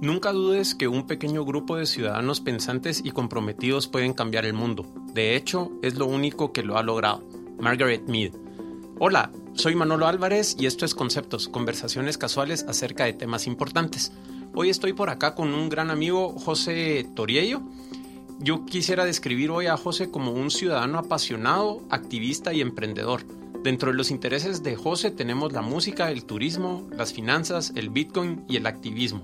Nunca dudes que un pequeño grupo de ciudadanos pensantes y comprometidos pueden cambiar el mundo. De hecho, es lo único que lo ha logrado. Margaret Mead. Hola, soy Manolo Álvarez y esto es Conceptos, conversaciones casuales acerca de temas importantes. Hoy estoy por acá con un gran amigo, José Toriello. Yo quisiera describir hoy a José como un ciudadano apasionado, activista y emprendedor. Dentro de los intereses de José tenemos la música, el turismo, las finanzas, el Bitcoin y el activismo.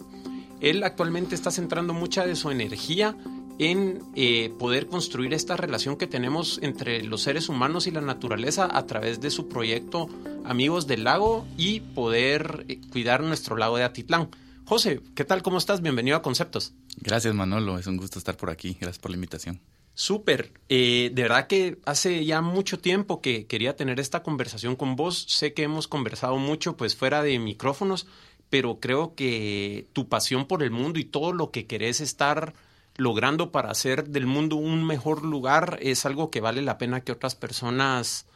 Él actualmente está centrando mucha de su energía en eh, poder construir esta relación que tenemos entre los seres humanos y la naturaleza a través de su proyecto Amigos del Lago y poder eh, cuidar nuestro lago de Atitlán. José, ¿qué tal? ¿Cómo estás? Bienvenido a Conceptos. Gracias Manolo, es un gusto estar por aquí. Gracias por la invitación. Súper. Eh, de verdad que hace ya mucho tiempo que quería tener esta conversación con vos. Sé que hemos conversado mucho pues fuera de micrófonos, pero creo que tu pasión por el mundo y todo lo que querés estar logrando para hacer del mundo un mejor lugar es algo que vale la pena que otras personas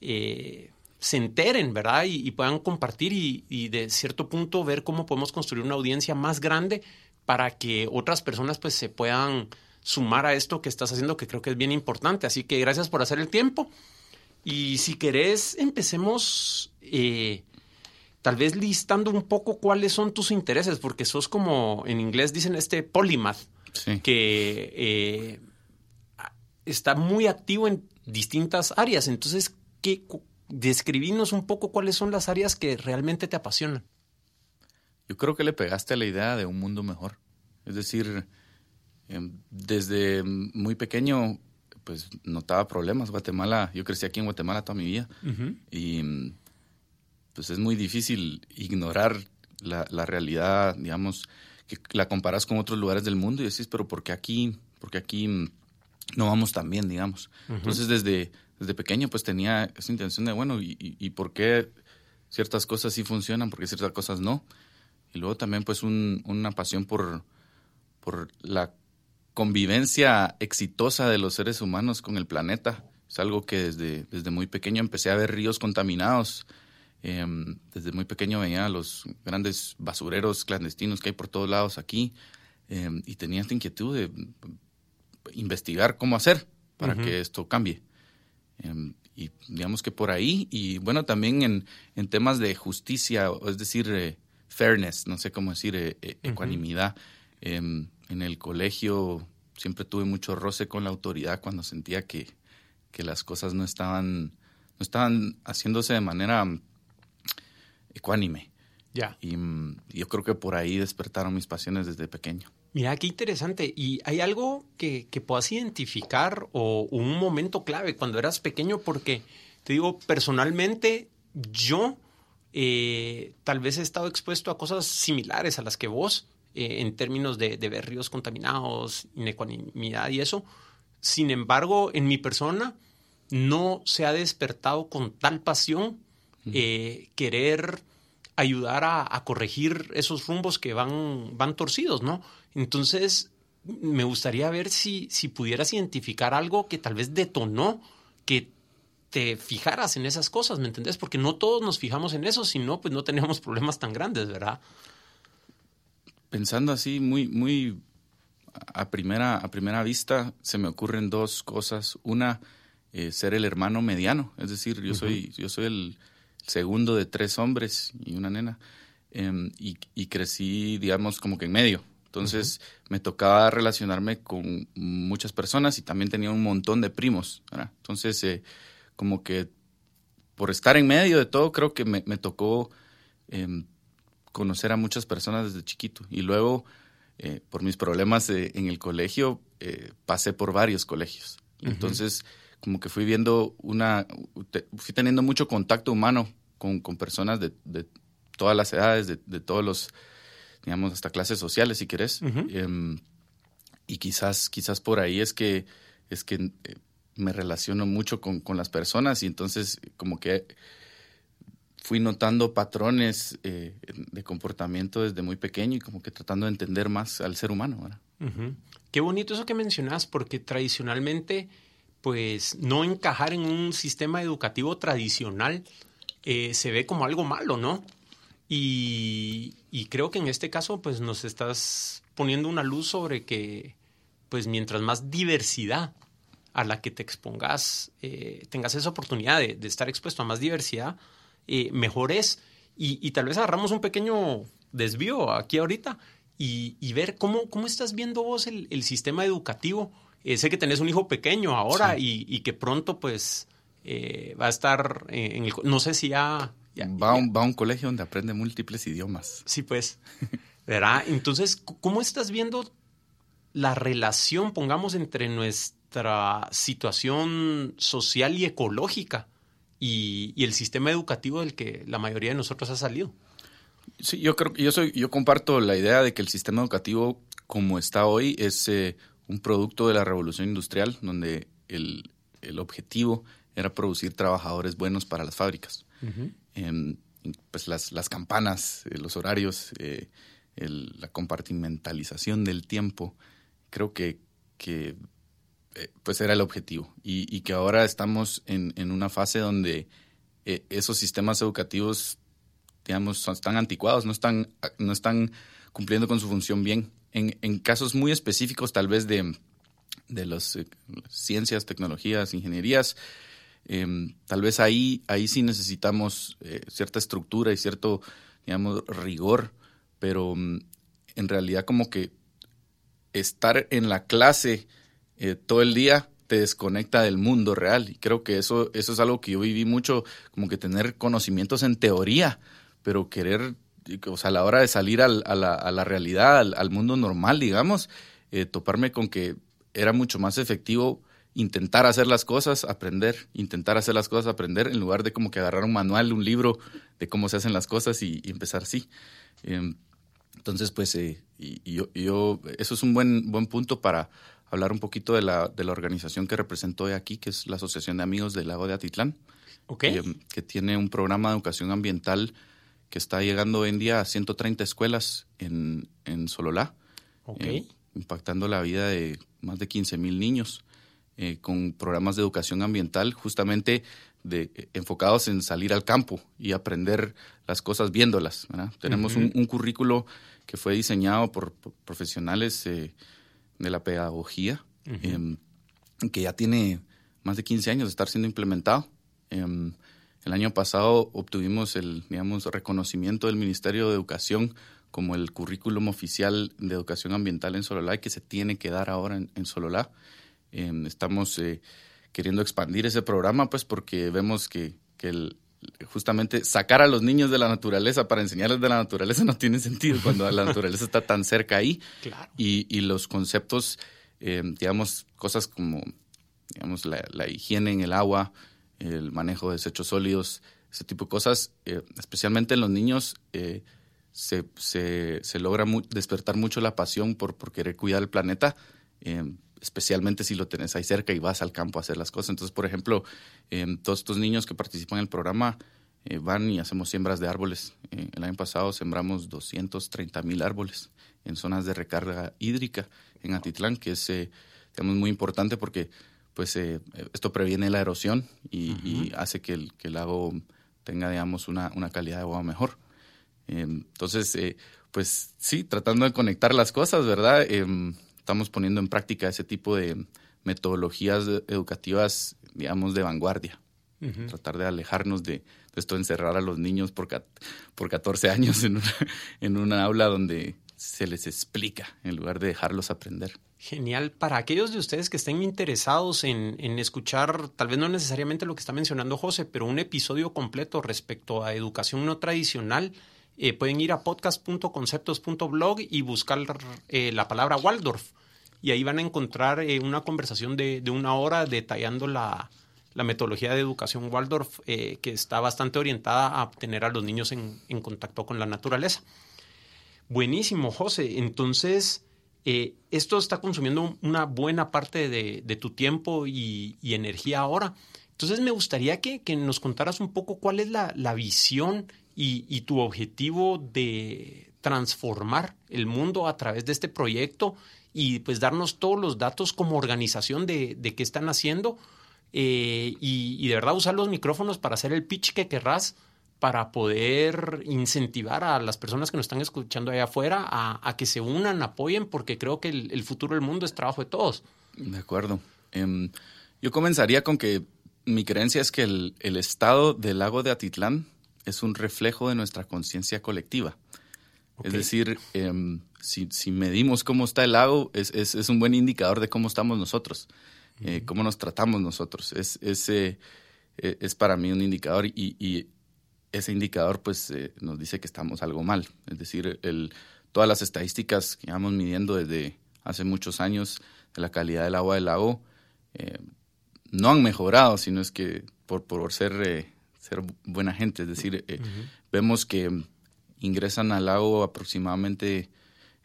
eh, se enteren, ¿verdad? Y, puedan compartir y, y, de cierto punto ver cómo podemos construir una audiencia más grande para que otras personas pues se puedan sumar a esto que estás haciendo, que creo que es bien importante. Así que gracias por hacer el tiempo. Y si querés, empecemos eh, tal vez listando un poco cuáles son tus intereses, porque sos como en inglés dicen este polymath, que eh, está muy activo en distintas áreas. Entonces, ¿qué, describinos un poco cuáles son las áreas que realmente te apasionan. Yo creo que le pegaste a la idea de un mundo mejor. Es decir, em, desde muy pequeño, pues notaba problemas. Guatemala, yo crecí aquí en Guatemala toda mi vida y pues es muy difícil ignorar la, realidad, digamos, que la comparas con otros lugares del mundo y decís, pero ¿por qué aquí, porque aquí no vamos tan bien, digamos? Entonces, desde, desde pequeño, pues tenía esa intención de, bueno, ¿y, y, por qué ciertas cosas sí funcionan, porque ciertas cosas no? Y luego también, pues, un, una pasión por, por la convivencia exitosa de los seres humanos con el planeta. Es algo que desde, desde muy pequeño empecé a ver ríos contaminados, Em, desde muy pequeño veía los grandes basureros clandestinos que hay por todos lados aquí em, y tenía esta inquietud de investigar cómo hacer para que esto cambie. Em, y digamos que por ahí, y bueno, también en, en temas de justicia, es decir, eh, fairness, no sé cómo decir, eh, eh, ecuanimidad. en el colegio siempre tuve mucho roce con la autoridad cuando sentía que, que las cosas no estaban, no estaban haciéndose de manera ecuánime. Ya. Y mm, yo creo que por ahí despertaron mis pasiones desde pequeño. Mira, qué interesante. ¿Y hay algo que, que puedas identificar o un momento clave cuando eras pequeño? Porque te digo, personalmente, yo eh, tal vez he estado expuesto a cosas similares a las que vos, eh, en términos de, de, ver ríos contaminados, inecuanimidad y eso. Sin embargo, en mi persona no se ha despertado con tal pasión eh, querer ayudar a, corregir esos rumbos que van, van torcidos, ¿no? Entonces, me gustaría ver si, si pudieras identificar algo que tal vez detonó que te fijaras en esas cosas, ¿me entendés? Porque no todos nos fijamos en eso, si no, pues no tenemos problemas tan grandes, ¿verdad? Pensando así muy, muy a primera, a primera vista, se me ocurren dos cosas. Una, eh, ser el hermano mediano, es decir, yo soy, yo soy el, segundo de tres hombres y una nena. Em, y, crecí, digamos, como que en medio. Entonces me tocaba relacionarme con muchas personas y también tenía un montón de primos. Entonces, eh, como que por estar en medio de todo, creo que me, tocó em, conocer a muchas personas desde chiquito. Y luego, eh, por mis problemas eh, en el colegio, pasé por varios colegios. Entonces, como que fui viendo una, fui teniendo mucho contacto humano con, personas de, todas las edades, de, todos los, digamos, hasta clases sociales, si querés. Em, y quizás, quizás por ahí es que, es que eh, me relaciono mucho con, las personas y entonces como que fui notando patrones eh, de comportamiento desde muy pequeño y como que tratando de entender más al ser humano. Qué bonito eso que mencionas, porque tradicionalmente pues no encajar en un sistema educativo tradicional eh, se ve como algo malo, ¿no? Y, y, creo que en este caso, pues nos estás poniendo una luz sobre que, pues mientras más diversidad a la que te expongas, eh, tengas esa oportunidad de, estar expuesto a más diversidad, eh, mejor es. Y, tal vez agarramos un pequeño desvío aquí ahorita y, ver cómo, cómo estás viendo vos el, sistema educativo. Eh, sé que tenés un hijo pequeño ahora y, que pronto pues va a estar en el... No sé si ya... va, a un, va a un colegio donde aprende múltiples idiomas. Sí, pues. ¿Verdad? Entonces, ¿cómo estás viendo la relación, pongamos, entre nuestra situación social y ecológica y, el sistema educativo del que la mayoría de nosotros ha salido. Sí, yo creo que yo soy, yo comparto la idea de que el sistema educativo como está hoy es eh, un producto de la revolución industrial, donde el, objetivo era producir trabajadores buenos para las fábricas. Em, pues las, las campanas, eh, los horarios, eh, la compartimentalización del tiempo creo que, que eh, pues era el objetivo y, que ahora estamos en, en una fase donde esos sistemas educativos, digamos, son, están anticuados, no están, no están cumpliendo con su función bien. En, casos muy específicos, tal vez de, de las eh, ciencias, tecnologías, ingenierías, em, tal vez ahí, ahí sí necesitamos cierta estructura y cierto, digamos, rigor, pero mm, en realidad como que estar en la clase eh, todo el día te desconecta del mundo real. Y creo que eso, eso es algo que yo viví mucho, como que tener conocimientos en teoría, pero querer, o sea, a la hora de salir a, la, a, la, realidad, al, mundo normal, digamos, eh, toparme con que era mucho más efectivo intentar hacer las cosas, aprender, intentar hacer las cosas, aprender, en lugar de como que agarrar un manual, un libro de cómo se hacen las cosas y, empezar así. Em, entonces, pues, eh, y, yo, eso es un buen, buen punto para hablar un poquito de la, de la organización que represento hoy aquí, que es la Asociación de Amigos del Lago de Atitlán, okay. que, tiene un programa de educación ambiental que está llegando hoy en día a 130 escuelas en, en Sololá, eh, impactando la vida de más de 15 mil niños, eh, con programas de educación ambiental justamente de, enfocados en salir al campo y aprender las cosas viéndolas. Tenemos un, currículo que fue diseñado por, profesionales eh, de la pedagogía, em, que ya tiene más de 15 años de estar siendo implementado. Em, el año pasado obtuvimos el digamos, reconocimiento del Ministerio de Educación como el currículum oficial de educación ambiental en Sololá y que se tiene que dar ahora en, Sololá. Em, estamos eh, queriendo expandir ese programa, pues porque vemos que, que justamente sacar a los niños de la naturaleza para enseñarles de la naturaleza no tiene sentido cuando la naturaleza está tan cerca ahí. Y, y los conceptos, eh, digamos, cosas como digamos, la, higiene en el agua, el manejo de desechos sólidos, ese tipo de cosas, eh, especialmente en los niños, eh, se, se, logra despertar mucho la pasión por, por querer cuidar el planeta especialmente si lo tenés ahí cerca y vas al campo a hacer las cosas. Entonces, por ejemplo, em, todos estos niños que participan en el programa eh, van y hacemos siembras de árboles. Eh, el año pasado sembramos 230 mil árboles en zonas de recarga hídrica en Atitlán, que es eh, digamos, muy importante porque pues esto previene la erosión y, hace que el, que el, lago tenga, digamos, una, una calidad de agua mejor. Em, entonces, pues sí, tratando de conectar las cosas, ¿verdad? Em, estamos poniendo en práctica ese tipo de metodologías educativas, digamos, de vanguardia. Tratar de alejarnos de, esto de encerrar a los niños por, por 14 años en una, en una aula donde se les explica en lugar de dejarlos aprender. Genial. Para aquellos de ustedes que estén interesados en, en, escuchar, tal vez no necesariamente lo que está mencionando José, pero un episodio completo respecto a educación no tradicional, eh, pueden ir a podcast.conceptos.blog y buscar eh, la palabra Waldorf. Y ahí van a encontrar eh, una conversación de, una hora detallando la, metodología de educación Waldorf, que está bastante orientada a tener a los niños en, contacto con la naturaleza. Buenísimo, José. Entonces, esto está consumiendo una buena parte de, tu tiempo y, energía ahora. Entonces, me gustaría que, nos contaras un poco cuál es la, visión y, tu objetivo de transformar el mundo a través de este proyecto y pues darnos todos los datos como organización de, qué están haciendo eh, y, de verdad usar los micrófonos para hacer el pitch que querrás para poder incentivar a las personas que nos están escuchando allá afuera a, que se unan, apoyen, porque creo que el, futuro del mundo es trabajo de todos. De acuerdo. Em, yo comenzaría con que mi creencia es que el, estado del lago de Atitlán es un reflejo de nuestra conciencia colectiva. Es decir, em, si, medimos cómo está el lago, es, un buen indicador de cómo estamos nosotros, eh, cómo nos tratamos nosotros. Es, es, eh, es para mí un indicador y, ese indicador pues eh, nos dice que estamos algo mal. Es decir, el, todas las estadísticas que vamos midiendo desde hace muchos años de la calidad del agua del lago no han mejorado, sino es que por, por ser, ser buena gente. Es decir, vemos que ingresan al lago aproximadamente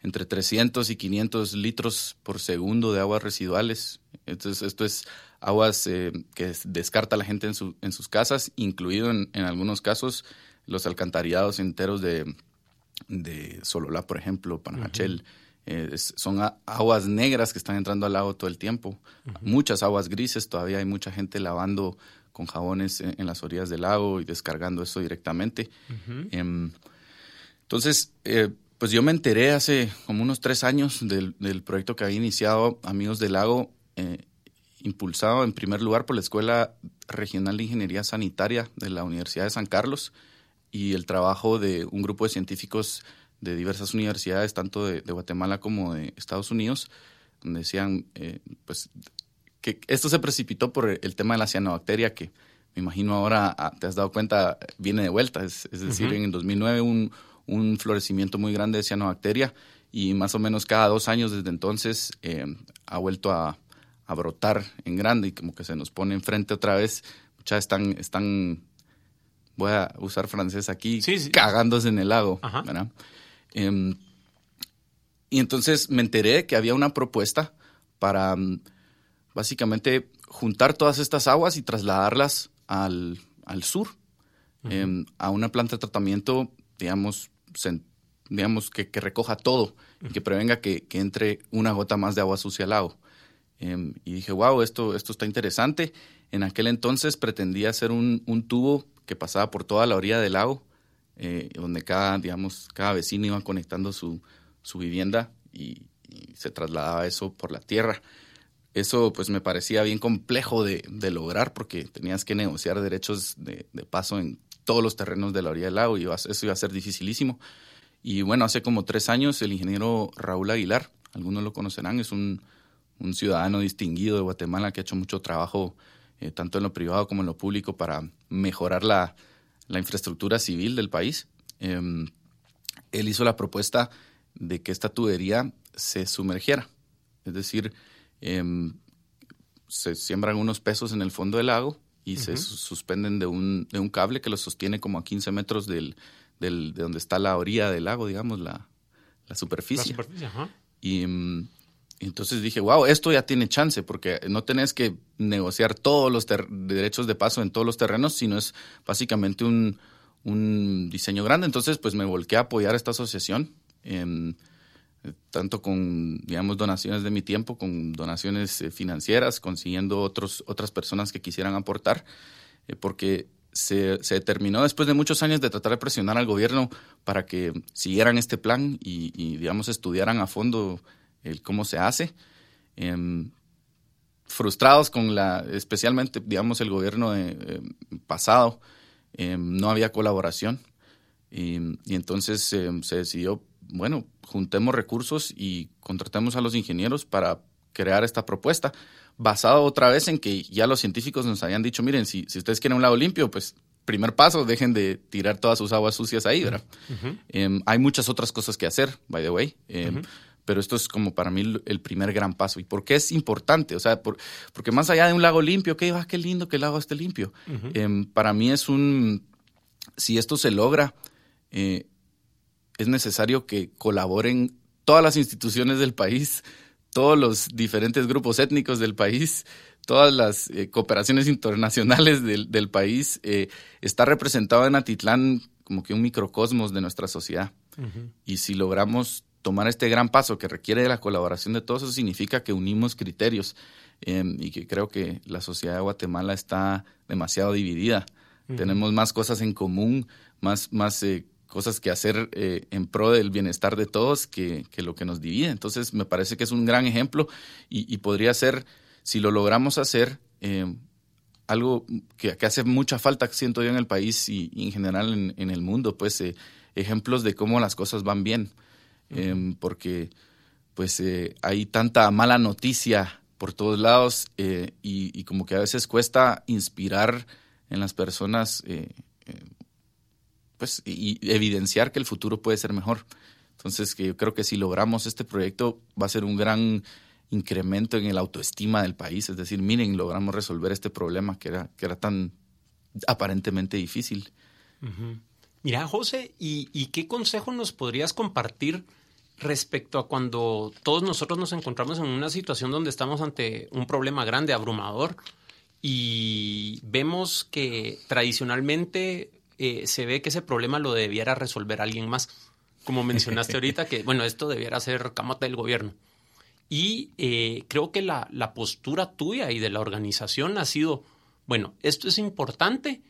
entre 300 y 500 litros por segundo de aguas residuales. Entonces, esto es aguas eh, que descarta la gente en, su, en sus casas, incluido en, algunos casos los alcantarillados enteros de, de Sololá, por ejemplo, Panajachel. Eh, son aguas negras que están entrando al lago todo el tiempo. Muchas aguas grises, todavía hay mucha gente lavando con jabones en, las orillas del lago y descargando eso directamente. Entonces, eh, pues yo me enteré hace como unos tres años del, proyecto que había iniciado Amigos del Lago, eh, impulsado en primer lugar por la Escuela Regional de Ingeniería Sanitaria de la Universidad de San Carlos y el trabajo de un grupo de científicos de diversas universidades, tanto de, Guatemala como de Estados Unidos, donde decían, eh, pues, que esto se precipitó por el tema de la cianobacteria, que me imagino ahora ah, te has dado cuenta, viene de vuelta. Es, decir, en el 2009 un un florecimiento muy grande de cianobacteria y más o menos cada dos años desde entonces eh, ha vuelto a, brotar en grande y como que se nos pone enfrente otra vez. Muchas están, están, voy a usar francés aquí, cagándose en el lago. Em, y entonces me enteré que había una propuesta para mm, básicamente juntar todas estas aguas y trasladarlas al, sur, em, a una planta de tratamiento, digamos, digamos, que, recoja todo y que prevenga que, entre una gota más de agua sucia al lago. Em, y dije, wow, esto, esto está interesante. En aquel entonces pretendía hacer un, tubo que pasaba por toda la orilla del lago, eh, donde cada, digamos, cada vecino iba conectando su, vivienda y, se trasladaba eso por la tierra. Eso pues me parecía bien complejo de, lograr porque tenías que negociar derechos de, de, paso en todos los terrenos de la orilla del lago y eso iba a ser dificilísimo. Y bueno, hace como tres años el ingeniero Raúl Aguilar, algunos lo conocerán, es un, ciudadano distinguido de Guatemala que ha hecho mucho trabajo eh, tanto en lo privado como en lo público para mejorar la, infraestructura civil del país. Em, él hizo la propuesta de que esta tubería se sumergiera, es decir, em, se siembran unos pesos en el fondo del lago y se suspenden de un, de un cable que los sostiene como a 15 metros del, del, de donde está la orilla del lago, digamos, la, la superficie. La superficie ajá. Y mm, entonces dije, wow, esto ya tiene chance, porque no tenés que negociar todos los derechos de paso en todos los terrenos, sino es básicamente un, diseño grande. Entonces, pues me volqué a apoyar esta asociación. En, tanto con, digamos, donaciones de mi tiempo, con donaciones eh, financieras, consiguiendo otros, otras personas que quisieran aportar, eh, porque se, se, determinó después de muchos años de tratar de presionar al gobierno para que siguieran este plan y, digamos, estudiaran a fondo el cómo se hace. Em, frustrados con la, especialmente, digamos, el gobierno eh, pasado, em, no había colaboración. Y, y entonces em, se decidió bueno, juntemos recursos y contratemos a los ingenieros para crear esta propuesta, basado otra vez en que ya los científicos nos habían dicho, miren, si, si ustedes quieren un lago limpio, pues primer paso, dejen de tirar todas sus aguas sucias ahí, ¿verdad? Em, hay muchas otras cosas que hacer, by the way, em, pero esto es como para mí el primer gran paso. ¿Y por qué es importante? O sea, porque más allá de un lago limpio, ¿qué, ah, qué lindo que el lago esté limpio. Em, para mí es un, si esto se logra, eh, es necesario que colaboren todas las instituciones del país, todos los diferentes grupos étnicos del país, todas las eh, cooperaciones internacionales del, país. Eh, está representado en Atitlán como que un microcosmos de nuestra sociedad. Y si logramos tomar este gran paso que requiere de la colaboración de todos, eso significa que unimos criterios em, y que creo que la sociedad de Guatemala está demasiado dividida. Tenemos más cosas en común, más, más eh, cosas que hacer eh, en pro del bienestar de todos que, lo que nos divide. Entonces, me parece que es un gran ejemplo y, podría ser, si lo logramos hacer, eh, algo que, hace mucha falta, siento yo, en el país y, en general en, el mundo, pues ejemplos de cómo las cosas van bien. Em, porque pues hay tanta mala noticia por todos lados y, y, como que a veces cuesta inspirar en las personas pues, y evidenciar que el futuro puede ser mejor. Entonces, que yo creo que si logramos este proyecto va a ser un gran incremento en el autoestima del país. Es decir, miren, logramos resolver este problema que era, que era tan aparentemente difícil. Mira, José, ¿y, ¿y, qué consejo nos podrías compartir respecto a cuando todos nosotros nos encontramos en una situación donde estamos ante un problema grande, abrumador, y vemos que tradicionalmente eh, se ve que ese problema lo debiera resolver alguien más. Como mencionaste ahorita, que bueno, esto debiera ser camota del gobierno. Y eh, creo que la, postura tuya y de la organización ha sido, bueno, esto es importante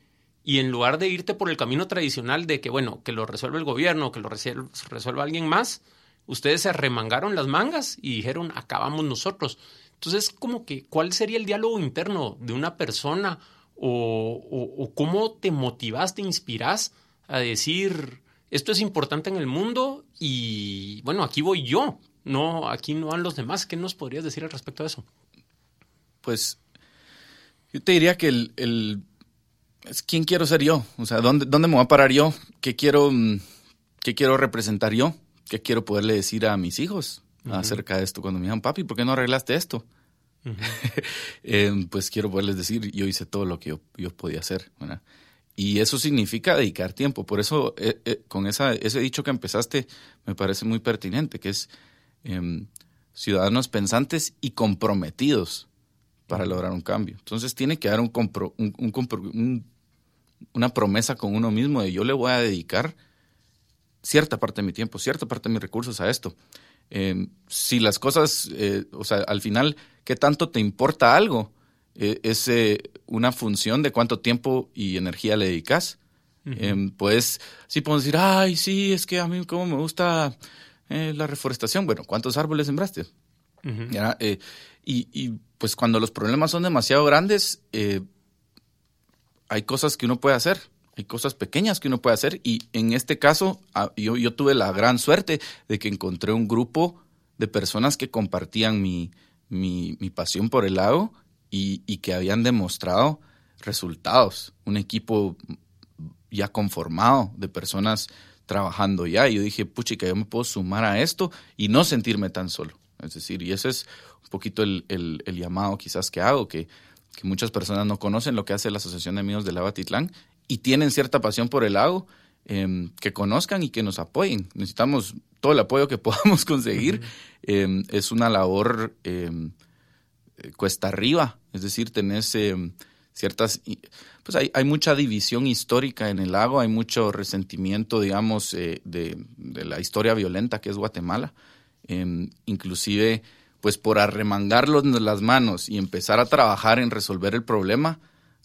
y en lugar de irte por el camino tradicional de que, bueno, que lo resuelve el gobierno, que lo resuelva alguien más, ustedes se remangaron las mangas y dijeron, acabamos nosotros. Entonces, como que, ¿cuál sería el diálogo interno de una persona o, cómo te motivaste, inspiras a decir, esto es importante en el mundo y bueno, aquí voy yo, no, aquí no van los demás. ¿Qué nos podrías decir al respecto de eso? Pues yo te diría que el, es quién quiero ser yo, o sea, ¿dónde, dónde me voy a parar yo, qué quiero, mm, qué quiero representar yo, qué quiero poderle decir a mis hijos acerca de esto cuando me digan, papi, ¿por qué no arreglaste esto? Em, pues quiero poderles decir, yo hice todo lo que yo, podía hacer. Y eso significa dedicar tiempo. Por eso, eh, eh, con esa, ese dicho que empezaste, me parece muy pertinente, que es em, ciudadanos pensantes y comprometidos para lograr un cambio. Entonces tiene que dar un, un, una promesa con uno mismo de yo le voy a dedicar cierta parte de mi tiempo, cierta parte de mis recursos a esto. Em, si las cosas, eh, o sea, al final, ¿qué tanto te importa algo? Eh, es eh, una función de cuánto tiempo y energía le dedicas. Em, pues sí podemos decir, ay, sí, es que a mí como me gusta la reforestación. Bueno, ¿cuántos árboles sembraste? y, y, pues cuando los problemas son demasiado grandes, hay cosas que uno puede hacer. Hay cosas pequeñas que uno puede hacer y en este caso ah, yo, tuve la gran suerte de que encontré un grupo de personas que compartían mi, mi, pasión por el lago y, que habían demostrado resultados. Un equipo ya conformado de personas trabajando ya. Y yo dije, puchica, yo me puedo sumar a esto y no sentirme tan solo. Es decir, y ese es un poquito el, el, llamado quizás que hago, que, que, muchas personas no conocen lo que hace la Asociación de Amigos del Lago Titlán y tienen cierta pasión por el lago, em, que conozcan y que nos apoyen. Necesitamos todo el apoyo que podamos conseguir. Em, es una labor em, cuesta arriba, es decir, tenés ciertas, pues hay, hay, mucha división histórica en el lago, hay mucho resentimiento, digamos, eh, de, de, la historia violenta que es Guatemala. inclusive, pues por arremangarlos las manos y empezar a trabajar en resolver el problema,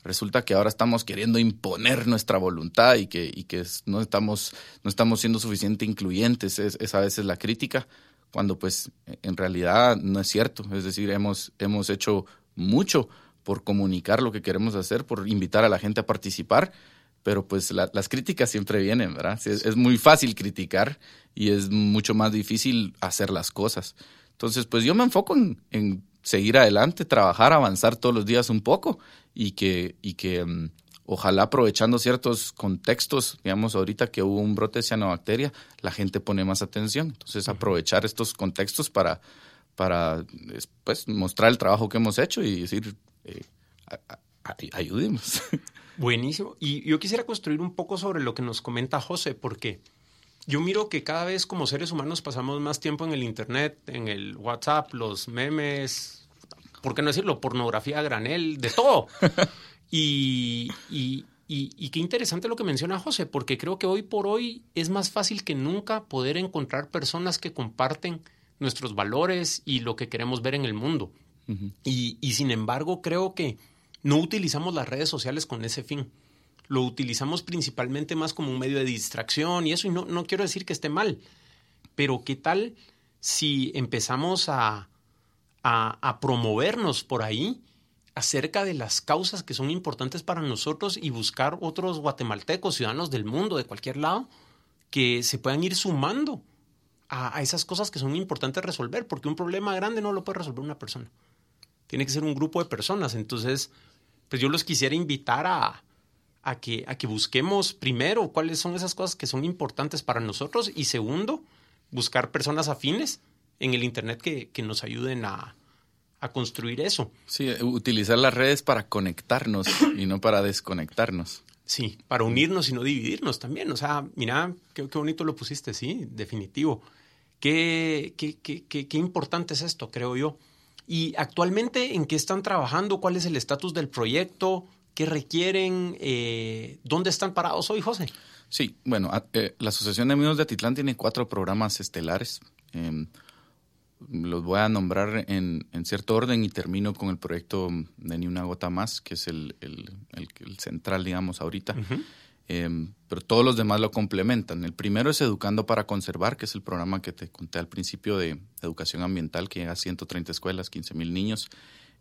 resulta que ahora estamos queriendo imponer nuestra voluntad y que, y que no, estamos, no estamos siendo suficientemente incluyentes. Es, a veces la crítica, cuando pues en realidad no es cierto. Es decir, hemos, hemos hecho mucho por comunicar lo que queremos hacer, por invitar a la gente a participar, pero pues las críticas siempre vienen, ¿verdad? Es, muy fácil criticar y es mucho más difícil hacer las cosas. Entonces, pues yo me enfoco en, en seguir adelante, trabajar, avanzar todos los días un poco y que, y que mm, ojalá aprovechando ciertos contextos, digamos ahorita que hubo un brote de cianobacteria, la gente pone más atención. Entonces aprovechar estos contextos para, para después mostrar el trabajo que hemos hecho y decir, eh, ayudemos. Buenísimo. Y yo quisiera construir un poco sobre lo que nos comenta José, porque yo miro que cada vez como seres humanos pasamos más tiempo en el Internet, en el WhatsApp, los memes, ¿por qué no decirlo? Pornografía a granel, de todo. y, y, y, qué interesante lo que menciona José, porque creo que hoy por hoy es más fácil que nunca poder encontrar personas que comparten nuestros valores y lo que queremos ver en el mundo. y, y sin embargo, creo que no utilizamos las redes sociales con ese fin. lo utilizamos principalmente más como un medio de distracción y eso, y no, no quiero decir que esté mal, pero ¿qué tal si empezamos a, a, a promovernos por ahí? acerca de las causas que son importantes para nosotros y buscar otros guatemaltecos, ciudadanos del mundo, de cualquier lado, que se puedan ir sumando a, esas cosas que son importantes resolver, porque un problema grande no lo puede resolver una persona. Tiene que ser un grupo de personas. Entonces, pues yo los quisiera invitar a, a, que, a que busquemos primero cuáles son esas cosas que son importantes para nosotros y segundo, buscar personas afines en el Internet que, que nos ayuden a, a construir eso. Sí, utilizar las redes para conectarnos y no para desconectarnos. Sí, para unirnos y no dividirnos también. O sea, mira, qué, bonito lo pusiste, sí, definitivo. Qué, qué, qué, qué, importante es esto, creo yo. Y actualmente, ¿en qué están trabajando? ¿Cuál es el estatus del proyecto? ¿Qué requieren? Eh, ¿Dónde están parados hoy, José? Sí, bueno, eh, la Asociación de Amigos de Atitlán tiene cuatro programas estelares. Em, los voy a nombrar en, cierto orden y termino con el proyecto de Ni una gota más, que es el, central, digamos, ahorita. Em, pero todos los demás lo complementan. El primero es Educando para Conservar, que es el programa que te conté al principio de educación ambiental, que llega a 130 escuelas, 15 mil niños.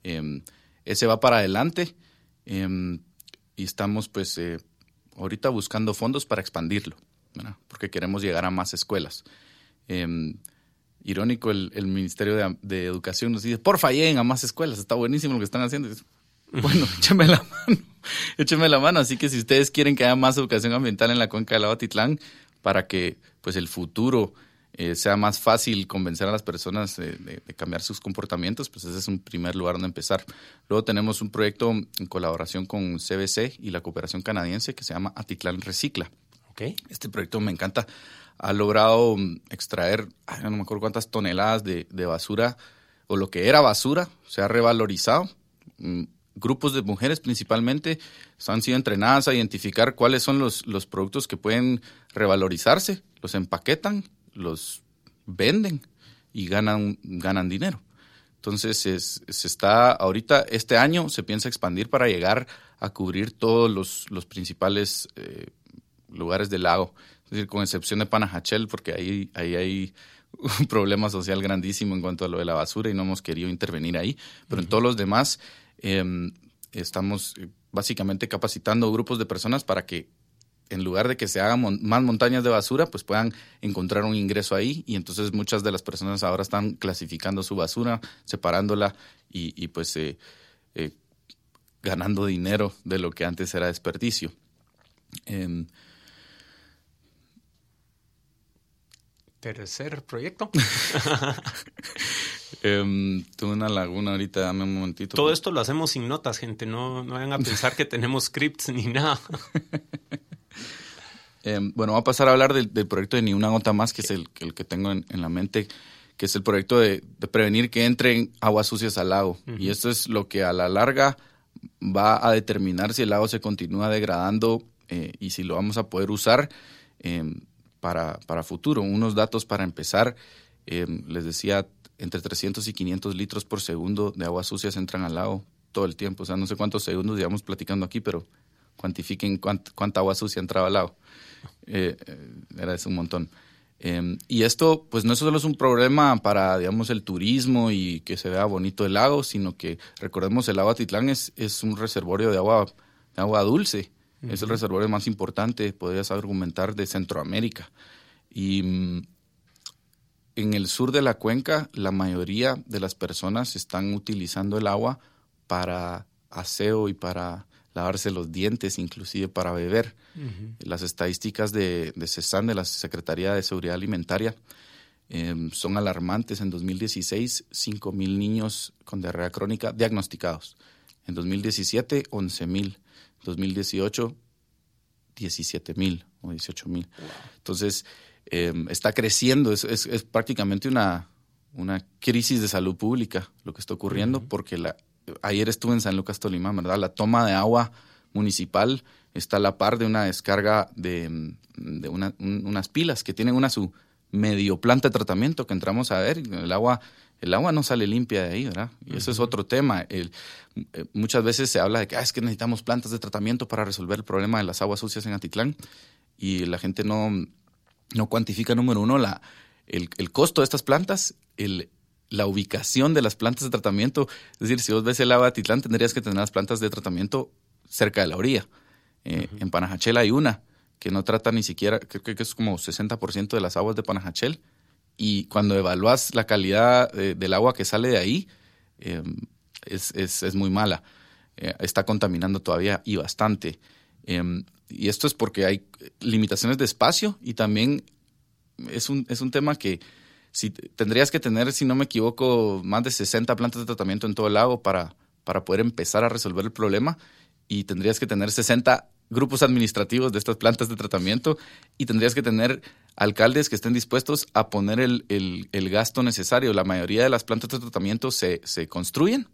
Em, ese va para adelante em, y estamos pues eh, ahorita buscando fondos para expandirlo, porque queremos llegar a más escuelas irónico, el, Ministerio de, Educación nos dice, porfa, lleguen a más escuelas, está buenísimo lo que están haciendo. Bueno, écheme la mano, écheme la mano. Así que si ustedes quieren que haya más educación ambiental en la cuenca del lago Titlán, para que pues el futuro eh, sea más fácil convencer a las personas de, cambiar sus comportamientos, pues ese es un primer lugar donde empezar. Luego tenemos un proyecto en colaboración con CBC y la cooperación canadiense que se llama Atitlán Recicla. Okay. Este proyecto me encanta ha logrado mm, extraer, no me acuerdo cuántas toneladas de, basura, o lo que era basura, se ha revalorizado. Mm, grupos de mujeres principalmente han sido entrenadas a identificar cuáles son los, los productos que pueden revalorizarse, los empaquetan, los venden y ganan, ganan dinero. Entonces, se está ahorita, este año se piensa expandir para llegar a cubrir todos los, los principales eh, lugares del lago es decir, con excepción de Panajachel, porque ahí, ahí hay un problema social grandísimo en cuanto a lo de la basura y no hemos querido intervenir ahí. Pero en todos los demás em, estamos eh, básicamente capacitando grupos de personas para que en lugar de que se hagan más montañas de basura, pues puedan encontrar un ingreso ahí y entonces muchas de las personas ahora están clasificando su basura, separándola y, pues eh, eh, ganando dinero de lo que antes era desperdicio. Em, tercer proyecto. Em, tuve una laguna ahorita, dame un momentito. Todo esto lo hacemos sin notas, gente. No, no vayan a pensar que tenemos scripts ni nada. Em, bueno, voy a pasar a hablar del, proyecto de Ni una gota más, que es el, el que tengo en, la mente, que es el proyecto de, prevenir que entren aguas sucias al lago. Y esto es lo que a la larga va a determinar si el lago se continúa degradando eh, y si lo vamos a poder usar. Eh, para, para futuro. Unos datos para empezar, em, les decía, entre 300 y 500 litros por segundo de aguas sucias entran al lago todo el tiempo. O sea, no sé cuántos segundos llevamos platicando aquí, pero cuantifiquen cuánta agua sucia entraba al lago. Eh, eh, era eso un montón. Em, y esto, pues no solo es un problema para, digamos, el turismo y que se vea bonito el lago, sino que recordemos el lago Atitlán es, es un reservorio de agua, de agua dulce. Es el reservorio más importante, podrías argumentar, de Centroamérica. Y mm, en el sur de la cuenca, la mayoría de las personas están utilizando el agua para aseo y para lavarse los dientes, inclusive para beber. Las estadísticas de, de CESAN, de la Secretaría de Seguridad Alimentaria, em, son alarmantes. En 2016, 5 mil niños con diarrea crónica diagnosticados. En 2017, 11 mil. 2018, 17 mil o 18 mil. Entonces, em, está creciendo, es, es, prácticamente una, una crisis de salud pública lo que está ocurriendo, porque la, ayer estuve en San Lucas, Tolima, ¿verdad? La toma de agua municipal está a la par de una descarga de, de unas pilas que tienen una su medio planta de tratamiento que entramos a ver, el agua el agua no sale limpia de ahí, ¿verdad? Y eso es otro tema. El, eh, muchas veces se habla de que ah, es que necesitamos plantas de tratamiento para resolver el problema de las aguas sucias en Atitlán y la gente no, no cuantifica, número uno, la, el, el costo de estas plantas, el, la ubicación de las plantas de tratamiento. Es decir, si vos ves el agua de Atitlán, tendrías que tener las plantas de tratamiento cerca de la orilla. Eh, en Panajachel hay una que no trata ni siquiera, creo que es como 60% de las aguas de Panajachel. Y cuando evalúas la calidad del agua que sale de ahí, em, es, es, es, muy mala. Eh, está contaminando todavía y bastante. Em, y esto es porque hay limitaciones de espacio y también es un, es un tema que si, tendrías que tener, si no me equivoco, más de 60 plantas de tratamiento en todo el lago para, para poder empezar a resolver el problema y tendrías que tener 60 grupos administrativos de estas plantas de tratamiento y tendrías que tener alcaldes que estén dispuestos a poner el, el, gasto necesario. La mayoría de las plantas de tratamiento se, se, construyen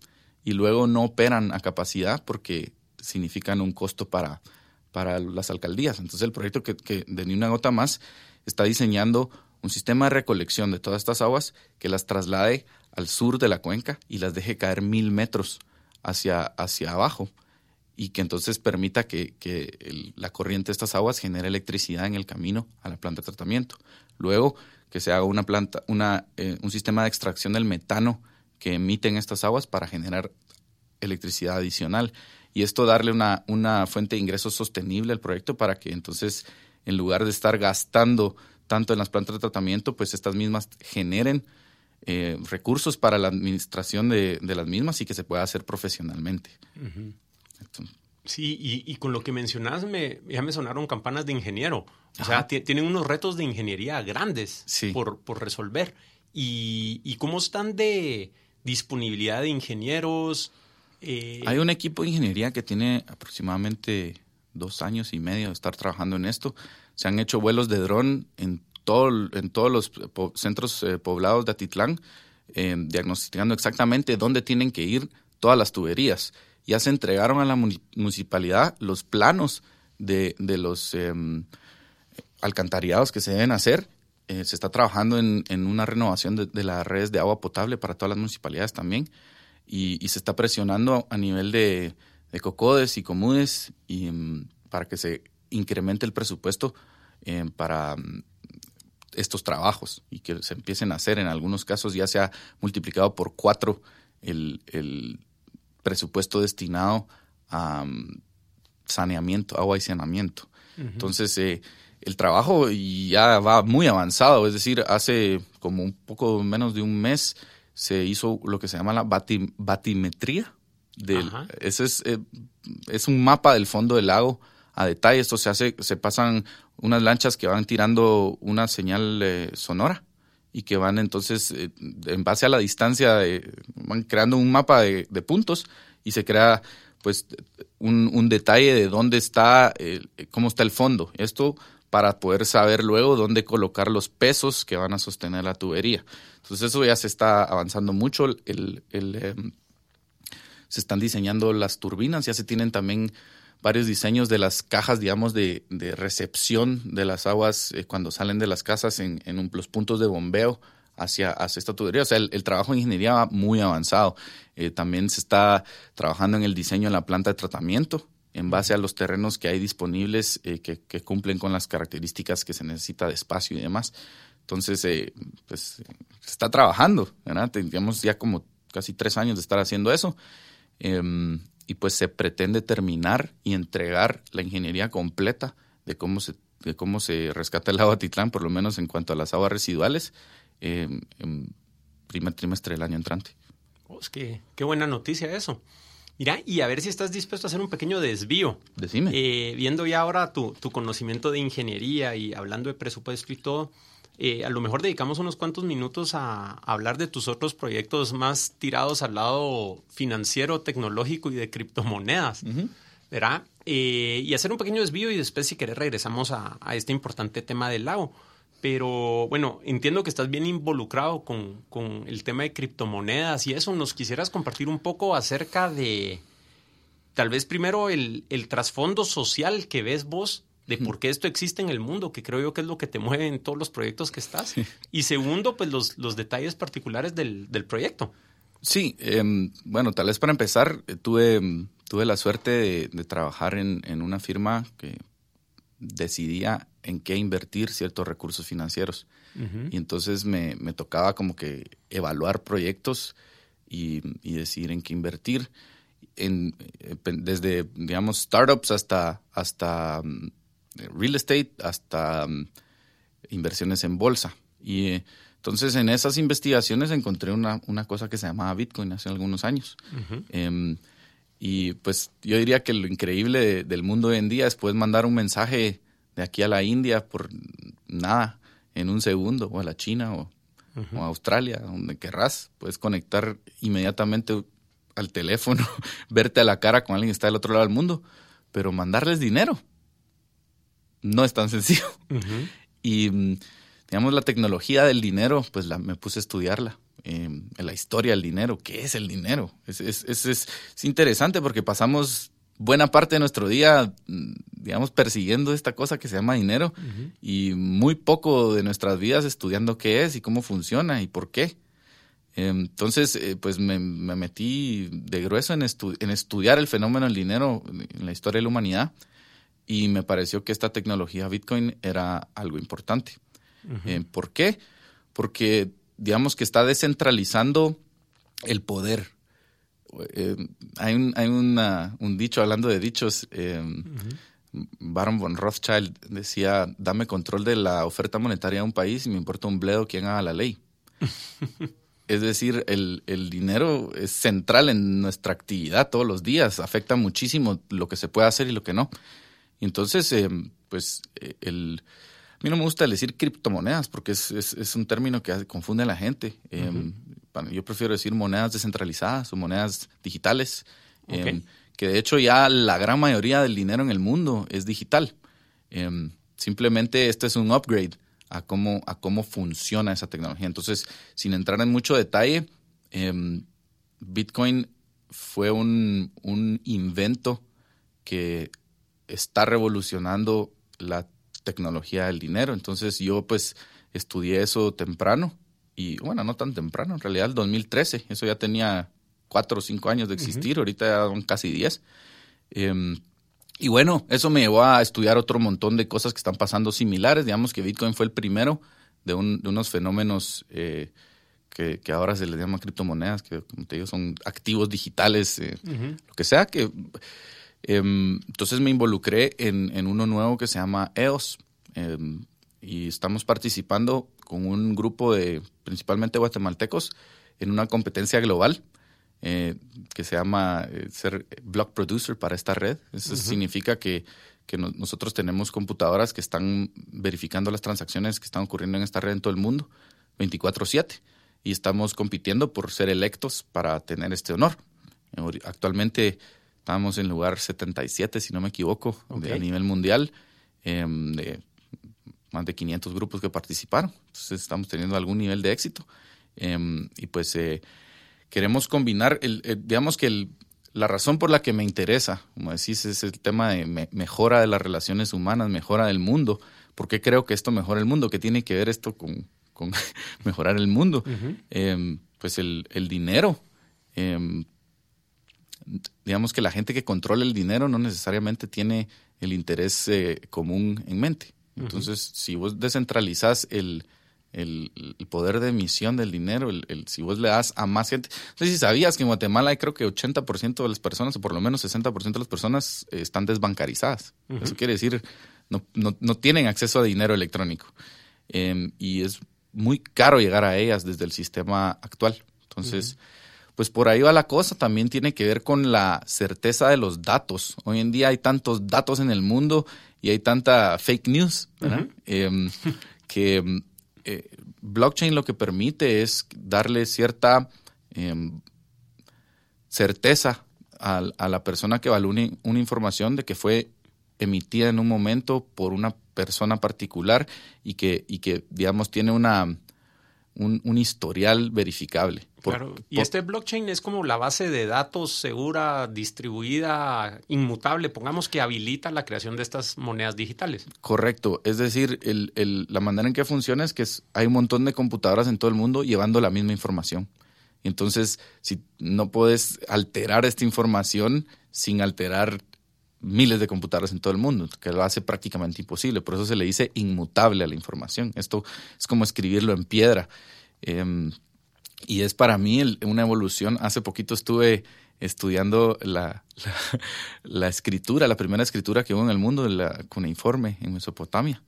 y luego no operan a capacidad porque significan un costo para, para las alcaldías. Entonces el proyecto que, que de Ni una gota más está diseñando un sistema de recolección de todas estas aguas que las traslade al sur de la cuenca y las deje caer mil metros hacia, hacia abajo y que entonces permita que, la corriente de estas aguas genere electricidad en el camino a la planta de tratamiento. Luego, que se haga una planta, una, eh, un sistema de extracción del metano que emiten estas aguas para generar electricidad adicional. Y esto darle una, una fuente de ingresos sostenible al proyecto para que entonces, en lugar de estar gastando tanto en las plantas de tratamiento, pues estas mismas generen eh, recursos para la administración de, las mismas y que se pueda hacer profesionalmente. Sí, y, con lo que mencionas, me, ya me sonaron campanas de ingeniero. O sea, tienen unos retos de ingeniería grandes por, resolver. Y, cómo están de disponibilidad de ingenieros? Eh, Hay un equipo de ingeniería que tiene aproximadamente dos años y medio de estar trabajando en esto. Se han hecho vuelos de dron en, todo, en todos los centros eh, poblados de Atitlán, eh, diagnosticando exactamente dónde tienen que ir todas las tuberías ya se entregaron a la municipalidad los planos de, de los em, alcantarillados que se deben hacer. Eh, se está trabajando en, en una renovación de, las redes de agua potable para todas las municipalidades también. Y, y se está presionando a nivel de, de COCODES y COMUDES y, em, para que se incremente el presupuesto em, para estos trabajos y que se empiecen a hacer. En algunos casos ya se ha multiplicado por cuatro el, el presupuesto destinado a mm, saneamiento, agua y saneamiento. Entonces, eh, el trabajo ya va muy avanzado, es decir, hace como un poco menos de un mes se hizo lo que se llama la batimetría. Del, ese es, eh, es un mapa del fondo del lago a detalle. Esto se hace, se pasan unas lanchas que van tirando una señal eh, sonora y que van entonces, eh, en base a la distancia, van creando un mapa de, puntos y se crea pues un, un detalle de dónde está, cómo está el fondo. Esto para poder saber luego dónde colocar los pesos que van a sostener la tubería. Entonces eso ya se está avanzando mucho. El, el, se están diseñando las turbinas, ya se tienen también varios diseños de las cajas, digamos, de, de recepción de las aguas eh, cuando salen de las casas en, en los puntos de bombeo hacia, hacia esta tubería. O sea, el, trabajo de ingeniería va muy avanzado. Eh, también se está trabajando en el diseño de la planta de tratamiento en base a los terrenos que hay disponibles eh, que, que, cumplen con las características que se necesita de espacio y demás. Entonces, pues se está trabajando, ¿verdad? Tendríamos ya como casi tres años de estar haciendo eso. Em, y pues se pretende terminar y entregar la ingeniería completa de cómo se, de cómo se rescata el agua Titlán, por lo menos en cuanto a las aguas residuales, eh, en primer trimestre del año entrante. Pues qué, qué buena noticia eso. Mira, y a ver si estás dispuesto a hacer un pequeño desvío. Decime. Eh, viendo ya ahora tu, tu, conocimiento de ingeniería y hablando de presupuesto y todo, eh, a lo mejor dedicamos unos cuantos minutos a, hablar de tus otros proyectos más tirados al lado financiero, tecnológico y de criptomonedas, ¿verdad? Eh, y hacer un pequeño desvío y después, si querés, regresamos a, este importante tema del lago. Pero bueno, entiendo que estás bien involucrado con, con, el tema de criptomonedas y eso. ¿Nos quisieras compartir un poco acerca de, tal vez primero, el, el trasfondo social que ves vos de por qué esto existe en el mundo, que creo yo que es lo que te mueve en todos los proyectos que estás. Y segundo, pues los, los detalles particulares del, del proyecto. Sí, em, bueno, tal vez para empezar, eh, tuve, tuve la suerte de, trabajar en, en, una firma que decidía en qué invertir ciertos recursos financieros. Y entonces me, me, tocaba como que evaluar proyectos y, y decidir en qué invertir. En, eh, desde, digamos, startups hasta, hasta mm, real estate, hasta mm, inversiones en bolsa. Y eh, entonces en esas investigaciones encontré una, una, cosa que se llamaba Bitcoin hace algunos años. Em, y pues yo diría que lo increíble del mundo hoy en día es poder mandar un mensaje de aquí a la India por nada, en un segundo, o a la China o, a Australia, donde querrás. Puedes conectar inmediatamente al teléfono, verte a la cara con alguien que está del otro lado del mundo, pero mandarles dinero no es tan sencillo. Y, mm, digamos, la tecnología del dinero, pues la, me puse a estudiarla. en la historia del dinero, ¿qué es el dinero? Es, es, es, es, interesante porque pasamos buena parte de nuestro día, mm, digamos, persiguiendo esta cosa que se llama dinero y muy poco de nuestras vidas estudiando qué es y cómo funciona y por qué. Entonces, eh, pues me, metí de grueso en, en, estudiar el fenómeno del dinero en la historia de la humanidad y me pareció que esta tecnología Bitcoin era algo importante. Eh, ¿Por qué? Porque digamos que está descentralizando el poder eh, hay, un, hay un dicho, hablando de dichos, eh, Baron von Rothschild decía, dame control de la oferta monetaria de un país y me importa un bledo quién haga la ley. es decir, el, dinero es central en nuestra actividad todos los días, afecta muchísimo lo que se puede hacer y lo que no. Entonces, eh, pues, el, a mí no me gusta decir criptomonedas porque es, es, un término que confunde a la gente yo prefiero decir monedas descentralizadas o monedas digitales, que de hecho ya la gran mayoría del dinero en el mundo es digital. Em, simplemente este es un upgrade a cómo, a cómo funciona esa tecnología. Entonces, sin entrar en mucho detalle, Bitcoin fue un, un invento que está revolucionando la tecnología del dinero. Entonces yo pues estudié eso temprano y bueno, no tan temprano, en realidad el 2013, eso ya tenía cuatro o cinco años de existir, ahorita ya son casi diez. Em, y bueno, eso me llevó a estudiar otro montón de cosas que están pasando similares. Digamos que Bitcoin fue el primero de, unos fenómenos eh, que, ahora se les llama criptomonedas, que como te digo son activos digitales, eh, lo que sea. que Entonces me involucré en, en, uno nuevo que se llama EOS. Em, y estamos participando con un grupo de principalmente guatemaltecos en una competencia global eh, que se llama eh, ser block producer para esta red. Eso significa que, nosotros tenemos computadoras que están verificando las transacciones que están ocurriendo en esta red en todo el mundo 24/7 y estamos compitiendo por ser electos para tener este honor. Actualmente estamos en lugar 77, si no me equivoco, a nivel mundial. Em, de más de 500 grupos que participaron. Entonces estamos teniendo algún nivel de éxito. Em, y pues eh, queremos combinar, el, digamos que la razón por la que me interesa, como decís, es el tema de mejora de las relaciones humanas, mejora del mundo. ¿Por qué creo que esto mejora el mundo? ¿Qué tiene que ver esto con, mejorar el mundo? Em, pues el, dinero. Em, digamos que la gente que controla el dinero no necesariamente tiene el interés eh, común en mente. Entonces, si vos descentralizás el, poder de emisión del dinero, el, si vos le das a más gente. No sé si sabías que en Guatemala hay creo que 80% de las personas, o por lo menos 60% de las personas, eh, están desbancarizadas. Eso quiere decir, no, no, no, tienen acceso a dinero electrónico. Em, y es muy caro llegar a ellas desde el sistema actual. Entonces, pues por ahí va la cosa. También tiene que ver con la certeza de los datos. Hoy en día hay tantos datos en el mundo y hay tanta fake news, em, que em, eh, blockchain lo que permite es darle cierta em, certeza a, la persona que evalúe una información de que fue emitida en un momento por una persona particular y que, y que digamos, tiene una, un, historial verificable. claro. Y este blockchain es como la base de datos segura, distribuida, inmutable, pongamos que habilita la creación de estas monedas digitales. Correcto. Es decir, la manera en que funciona es que hay un montón de computadoras en todo el mundo llevando la misma información. Entonces, si no puedes alterar esta información sin alterar miles de computadoras en todo el mundo, que lo hace prácticamente imposible. Por eso se le dice inmutable a la información. Esto es como escribirlo en piedra. Em, y es para mí una evolución. Hace poquito estuve estudiando la, la, escritura, la primera escritura que hubo en el mundo, la cuneiforme en Mesopotamia.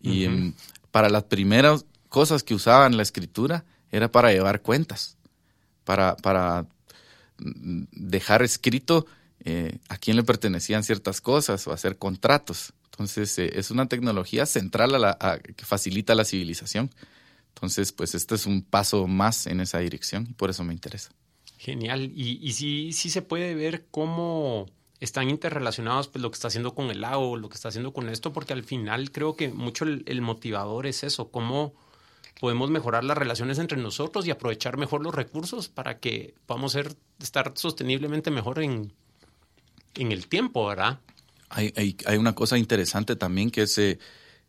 Y em, para las primeras cosas que usaban la escritura era para llevar cuentas, para, para mm, dejar escrito eh, a quién le pertenecían ciertas cosas o hacer contratos. Entonces, eh, es una tecnología central que facilita la civilización. Entonces, pues este es un paso más en esa dirección y por eso me interesa. Genial. Y, y sí, sí se puede ver cómo están interrelacionados pues, lo que está haciendo con el lago, lo que está haciendo con esto, porque al final creo que mucho el, motivador es eso, cómo podemos mejorar las relaciones entre nosotros y aprovechar mejor los recursos para que podamos ser, estar sosteniblemente mejor en, en el tiempo, ¿verdad? Hay, hay, una cosa interesante también que es, eh,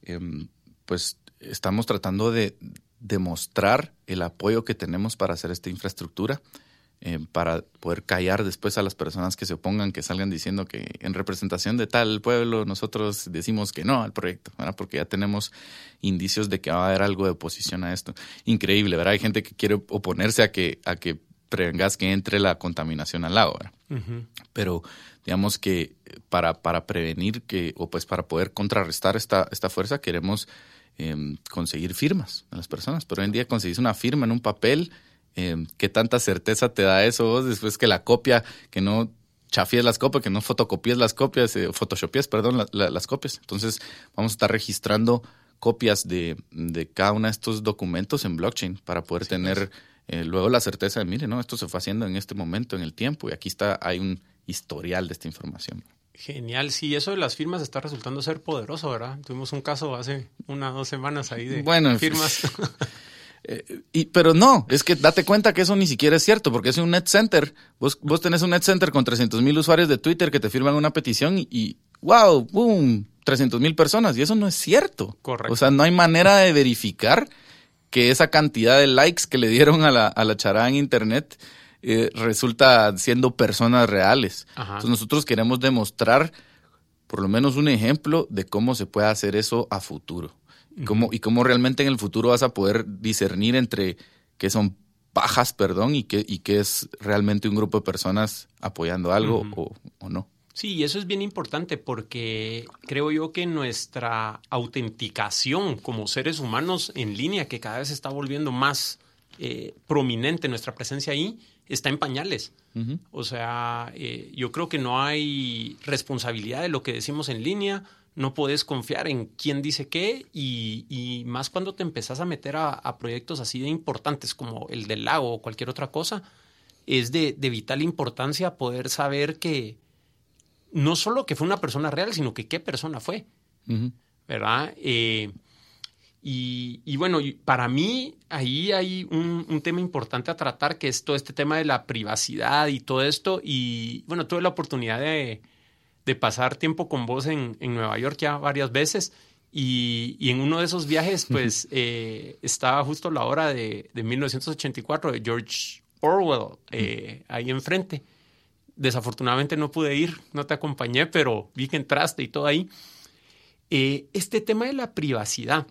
em, pues estamos tratando de demostrar el apoyo que tenemos para hacer esta infraestructura, em, para poder callar después a las personas que se opongan, que salgan diciendo que en representación de tal pueblo nosotros decimos que no al proyecto, ¿verdad? porque ya tenemos indicios de que va a haber algo de oposición a esto. Increíble, ¿verdad? Hay gente que quiere oponerse a que, a que prevengas que entre la contaminación al agua, Pero digamos que para, para prevenir que, o pues para poder contrarrestar esta, esta fuerza, queremos em, conseguir firmas a las personas. Pero hoy en día conseguís una firma en un papel, eh, ¿qué tanta certeza te da eso vos después que la copia, que no chafíes las copias, que no fotocopies las copias, eh, photoshopies, perdón, las copias. Entonces vamos a estar registrando copias de, de, cada uno de estos documentos en blockchain para poder tener eh, luego la certeza de, mire, no, esto se fue haciendo en este momento, en el tiempo, y aquí está, hay un historial de esta información. Genial, sí, eso de las firmas está resultando ser poderoso, ¿verdad? Tuvimos un caso hace una o dos semanas ahí de bueno, firmas. Eh, y, pero no, es que date cuenta que eso ni siquiera es cierto, porque es un net center. Vos, vos tenés un net center con 300 mil usuarios de Twitter que te firman una petición y, wow, boom, 300 mil personas. Y eso no es cierto. Correcto. O sea, no hay manera de verificar que esa cantidad de likes que le dieron a la, a la charada en internet eh, resulta siendo personas reales. Entonces nosotros queremos demostrar por lo menos un ejemplo de cómo se puede hacer eso a futuro. cómo, y cómo realmente en el futuro vas a poder discernir entre qué son pajas, perdón, y qué, y qué es realmente un grupo de personas apoyando algo o, o no. Sí, eso es bien importante porque creo yo que nuestra autenticación como seres humanos en línea, que cada vez está volviendo más eh, prominente nuestra presencia ahí, está en pañales. O sea, eh, yo creo que no hay responsabilidad de lo que decimos en línea, no puedes confiar en quién dice qué y, más cuando te empezás a meter a, proyectos así de importantes como el del lago o cualquier otra cosa, es de vital importancia poder saber que no solo que fue una persona real, sino que qué persona fue, ¿verdad? Eh, y, bueno, para mí ahí hay un, tema importante a tratar, que es todo este tema de la privacidad y todo esto. Y bueno, tuve la oportunidad de, pasar tiempo con vos en, Nueva York ya varias veces. Y, en uno de esos viajes, pues, eh, estaba justo la hora de, 1984 de George Orwell eh, ahí enfrente desafortunadamente no pude ir, no te acompañé, pero vi que entraste y todo ahí. Eh, este tema de la privacidad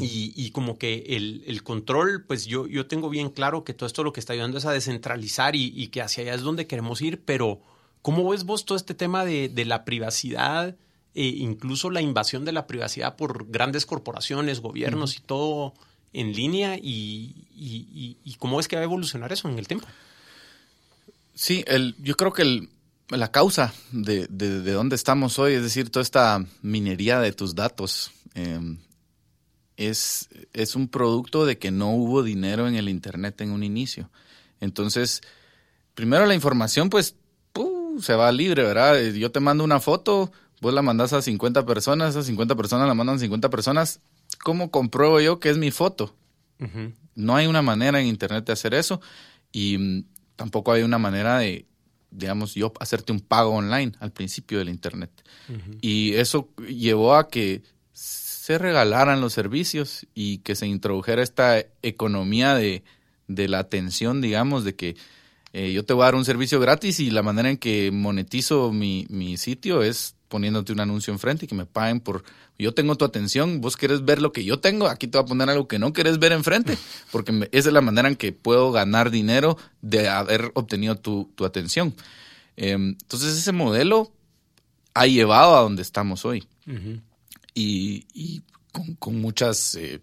y, como que el, control, pues yo, yo tengo bien claro que todo esto lo que está ayudando es a descentralizar y, que hacia allá es donde queremos ir, pero ¿cómo ves vos todo este tema de, la privacidad, e incluso la invasión de la privacidad por grandes corporaciones, gobiernos y todo en línea? Y, y, cómo es que va a evolucionar eso en el tiempo? Sí, el, yo creo que la causa de, de, dónde estamos hoy, es decir, toda esta minería de tus datos, em, es, es un producto de que no hubo dinero en el Internet en un inicio. Entonces, primero la información, pues, se va libre, ¿verdad? Yo te mando una foto, vos la mandas a 50 personas, esas 50 personas la mandan a 50 personas. ¿Cómo compruebo yo que es mi foto? No hay una manera en Internet de hacer eso y mm, tampoco hay una manera de, digamos, yo hacerte un pago online al principio del Internet. Y eso llevó a que se regalaran los servicios y que se introdujera esta economía de, de la atención, digamos, de que eh, yo te voy a dar un servicio gratis y la manera en que monetizo mi, mi sitio es poniéndote un anuncio enfrente y que me paguen por yo tengo tu atención, vos querés ver lo que yo tengo, aquí te voy a poner algo que no querés ver enfrente, porque esa es la manera en que puedo ganar dinero de haber obtenido tu, tu atención. Em, entonces ese modelo ha llevado a donde estamos hoy. Y, y con, muchas eh,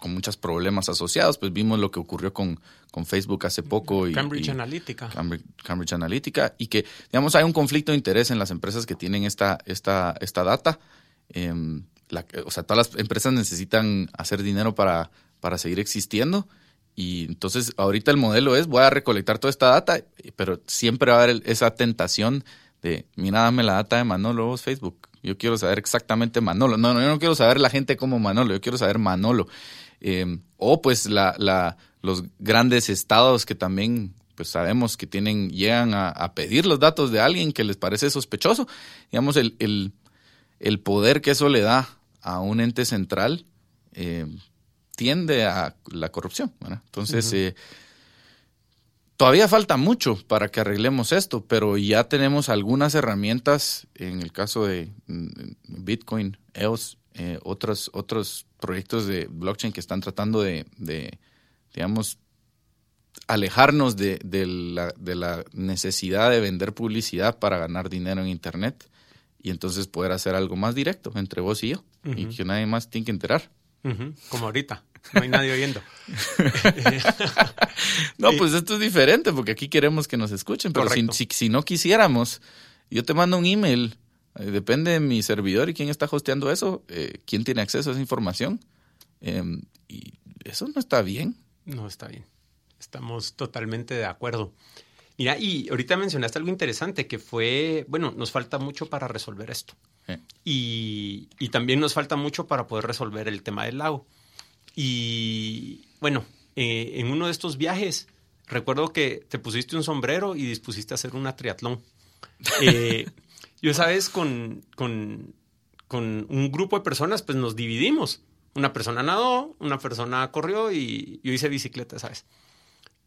con muchos problemas asociados, pues vimos lo que ocurrió con, con Facebook hace poco. Y, Cambridge Analytica. Cambridge, Analytica. Y que, digamos, hay un conflicto de interés en las empresas que tienen esta, esta, esta data. Em, o sea, todas las empresas necesitan hacer dinero para, para seguir existiendo. Y entonces, ahorita el modelo es, voy a recolectar toda esta data, pero siempre va a haber esa tentación de, mira, dame la data de Manolo, Facebook. Yo quiero saber exactamente Manolo. No, no, yo no quiero saber la gente como Manolo, yo quiero saber Manolo. Em, o pues la, la, los grandes estados que también pues sabemos que tienen, llegan a, pedir los datos de alguien que les parece sospechoso. Digamos, el, el, el poder que eso le da a un ente central em, tiende a la corrupción. Entonces, eh, todavía falta mucho para que arreglemos esto, pero ya tenemos algunas herramientas, en el caso de mm, Bitcoin, EOS, eh, otros, otros proyectos de blockchain que están tratando de, digamos, alejarnos de, la, de, la, necesidad de vender publicidad para ganar dinero en Internet y entonces poder hacer algo más directo entre vos y yo y que nadie más tiene que enterar. Como ahorita, no hay nadie oyendo. no, pues esto es diferente porque aquí queremos que nos escuchen, pero si, si, no quisiéramos, yo te mando un email eh, depende de mi servidor y quién está hosteando eso, eh, quién tiene acceso a esa información. Em, y eso no está bien. No está bien. Estamos totalmente de acuerdo. Mira, y ahorita mencionaste algo interesante que fue, bueno, nos falta mucho para resolver esto. Y, y, también nos falta mucho para poder resolver el tema del lago. Y bueno, eh, en uno de estos viajes, recuerdo que te pusiste un sombrero y dispusiste a hacer una triatlón. Eh, Yo esa vez con, con, un grupo de personas, pues nos dividimos. Una persona nadó, una persona corrió y yo hice bicicleta, ¿sabes?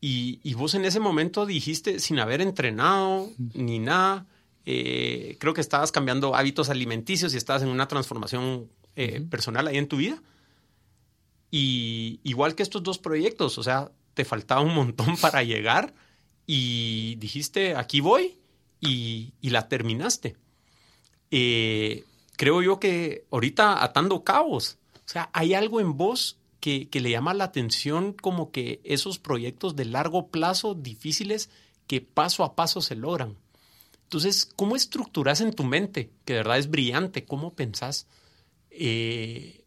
Y, y vos en ese momento dijiste, sin haber entrenado ni nada, eh, creo que estabas cambiando hábitos alimenticios y estabas en una transformación eh, personal ahí en tu vida. Y igual que estos dos proyectos, o sea, te faltaba un montón para llegar y dijiste, aquí voy y, la terminaste. Eh, creo yo que ahorita atando cabos, o sea, hay algo en vos que, le llama la atención como que esos proyectos de largo plazo difíciles que paso a paso se logran. Entonces, ¿cómo estructuras en tu mente, que de verdad es brillante, cómo pensás eh,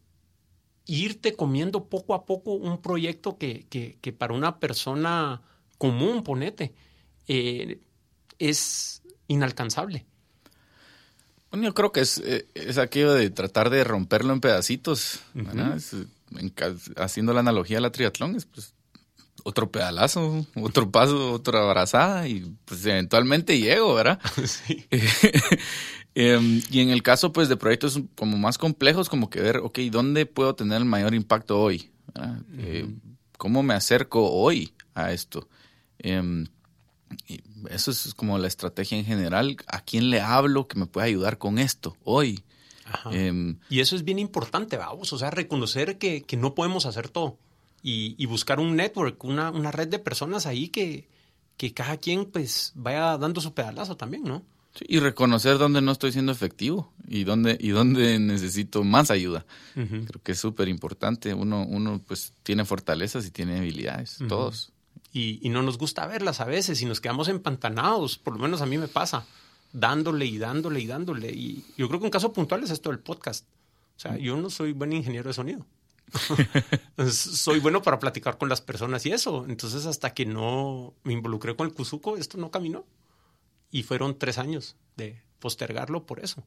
irte comiendo poco a poco un proyecto que, que, para una persona común, ponete, eh, es inalcanzable. Bueno, yo creo que es, eh, es aquello de tratar de romperlo en pedacitos, haciendo la analogía a la triatlón, es pues otro pedalazo, otro paso, otra abrazada y pues eventualmente llego, ¿verdad? Sí. Em, y en el caso pues de proyectos como más complejos, como que ver, ok, ¿dónde puedo tener el mayor impacto hoy? Eh, ¿Cómo me acerco hoy a esto? Em, eso es como la estrategia en general. ¿A quién le hablo que me pueda ayudar con esto hoy? Em, y eso es bien importante, vamos, o sea, reconocer que, no podemos hacer todo y, buscar un network, una, una, red de personas ahí que, que cada quien pues vaya dando su pedalazo también, ¿no? Y reconocer dónde no estoy siendo efectivo y dónde, y dónde necesito más ayuda. Creo que es súper importante. Uno, uno pues tiene fortalezas y tiene habilidades, todos y, no nos gusta verlas a veces y nos quedamos empantanados, por lo menos a mí me pasa, dándole y dándole y dándole. Y yo creo que un caso puntual es esto del podcast. O sea, yo no soy buen ingeniero de sonido. soy bueno para platicar con las personas y eso. Entonces, hasta que no me involucré con el Cuzuco, esto no caminó. Y fueron tres años de postergarlo por eso.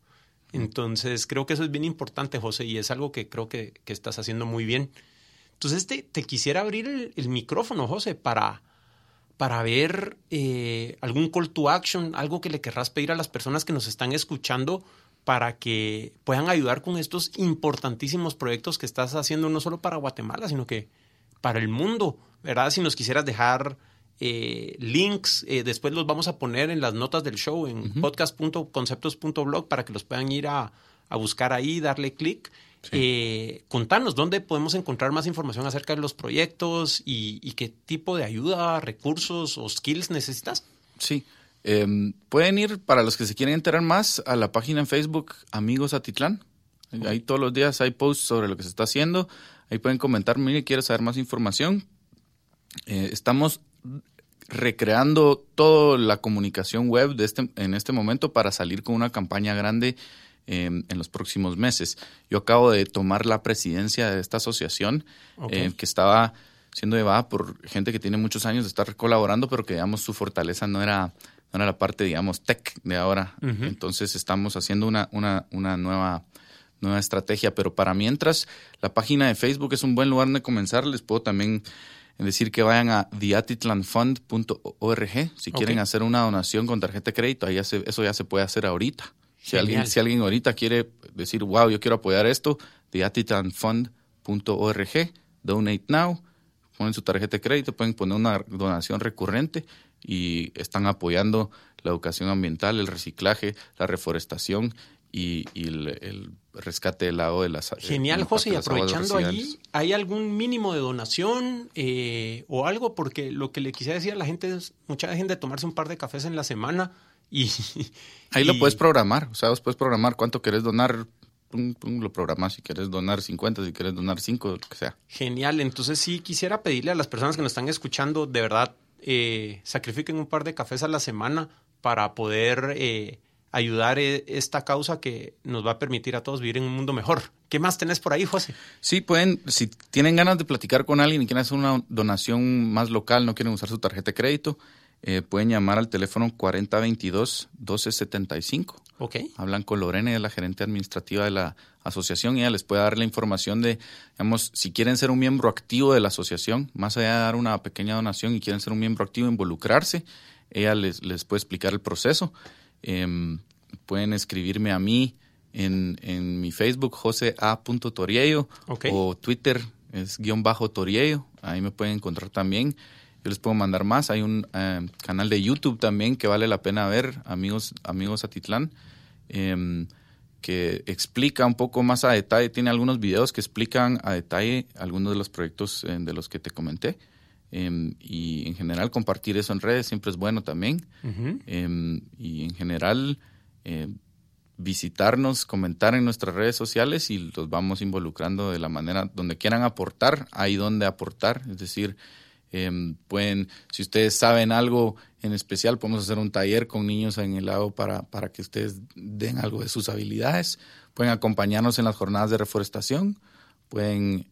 Entonces, creo que eso es bien importante, José, y es algo que creo que, que estás haciendo muy bien Entonces te, te quisiera abrir el, micrófono, José, para, para ver eh, algún call to action, algo que le querrás pedir a las personas que nos están escuchando para que puedan ayudar con estos importantísimos proyectos que estás haciendo no solo para Guatemala, sino que para el mundo, ¿verdad? Si nos quisieras dejar eh, links, eh, después los vamos a poner en las notas del show en podcast.conceptos.blog para que los puedan ir a, a buscar ahí, darle clic. Eh, contanos, ¿dónde podemos encontrar más información acerca de los proyectos y, qué tipo de ayuda, recursos o skills necesitas? Sí, em, pueden ir, para los que se quieren enterar más, a la página en Facebook Amigos Atitlán. Ahí todos los días hay posts sobre lo que se está haciendo. Ahí pueden comentar, mire, quiero saber más información. Eh, estamos recreando toda la comunicación web de este, en este momento para salir con una campaña grande em, en los próximos meses. Yo acabo de tomar la presidencia de esta asociación eh, que estaba siendo llevada por gente que tiene muchos años de estar colaborando, pero que digamos su fortaleza no era, no era la parte, digamos, tech de ahora. Entonces estamos haciendo una, una, una nueva nueva estrategia, pero para mientras la página de Facebook es un buen lugar donde comenzar, les puedo también en decir que vayan a theatitlanfund.org si quieren hacer una donación con tarjeta de crédito, ahí eso ya se puede hacer ahorita. Si alguien, si alguien ahorita quiere decir, wow, yo quiero apoyar esto, theatitlanfund.org, donate now, ponen su tarjeta de crédito, pueden poner una donación recurrente y están apoyando la educación ambiental, el reciclaje, la reforestación y, el, rescate del lago de las Genial, José, y aprovechando ahí, ¿hay algún mínimo de donación eh, o algo? Porque lo que le quisiera decir a la gente es, mucha gente tomarse un par de cafés en la semana y... Ahí lo puedes programar, o sea, vos puedes programar cuánto querés donar, lo programas si quieres donar 50, si quieres donar 5, lo que sea. Genial, entonces sí quisiera pedirle a las personas que nos están escuchando, de verdad, eh, sacrifiquen un par de cafés a la semana para poder... Eh, ayudar e, esta causa que nos va a permitir a todos vivir en un mundo mejor. ¿Qué más tenés por ahí, José? Sí, pueden, si tienen ganas de platicar con alguien y quieren hacer una donación más local, no quieren usar su tarjeta de crédito, eh, pueden llamar al teléfono 4022-1275. Ok. Hablan con Lorena, la gerente administrativa de la asociación, y ella les puede dar la información de, digamos, si quieren ser un miembro activo de la asociación, más allá de dar una pequeña donación y quieren ser un miembro activo, involucrarse, ella les, les puede explicar el proceso. Em, pueden escribirme a mí en, en mi Facebook, José A. Toriello, o Twitter es guion bajo Toriello, ahí me pueden encontrar también. Yo les puedo mandar más. Hay un em, canal de YouTube también que vale la pena ver, amigos, amigos Atitlán, em, que explica un poco más a detalle. Tiene algunos videos que explican a detalle algunos de los proyectos eh, de los que te comenté. Em, y en general compartir eso en redes siempre es bueno también. Em, y en general eh, visitarnos, comentar en nuestras redes sociales y los vamos involucrando de la manera donde quieran aportar, ahí donde aportar. Es decir, em, pueden, si ustedes saben algo en especial, podemos hacer un taller con niños en el lago para, para que ustedes den algo de sus habilidades. Pueden acompañarnos en las jornadas de reforestación. Pueden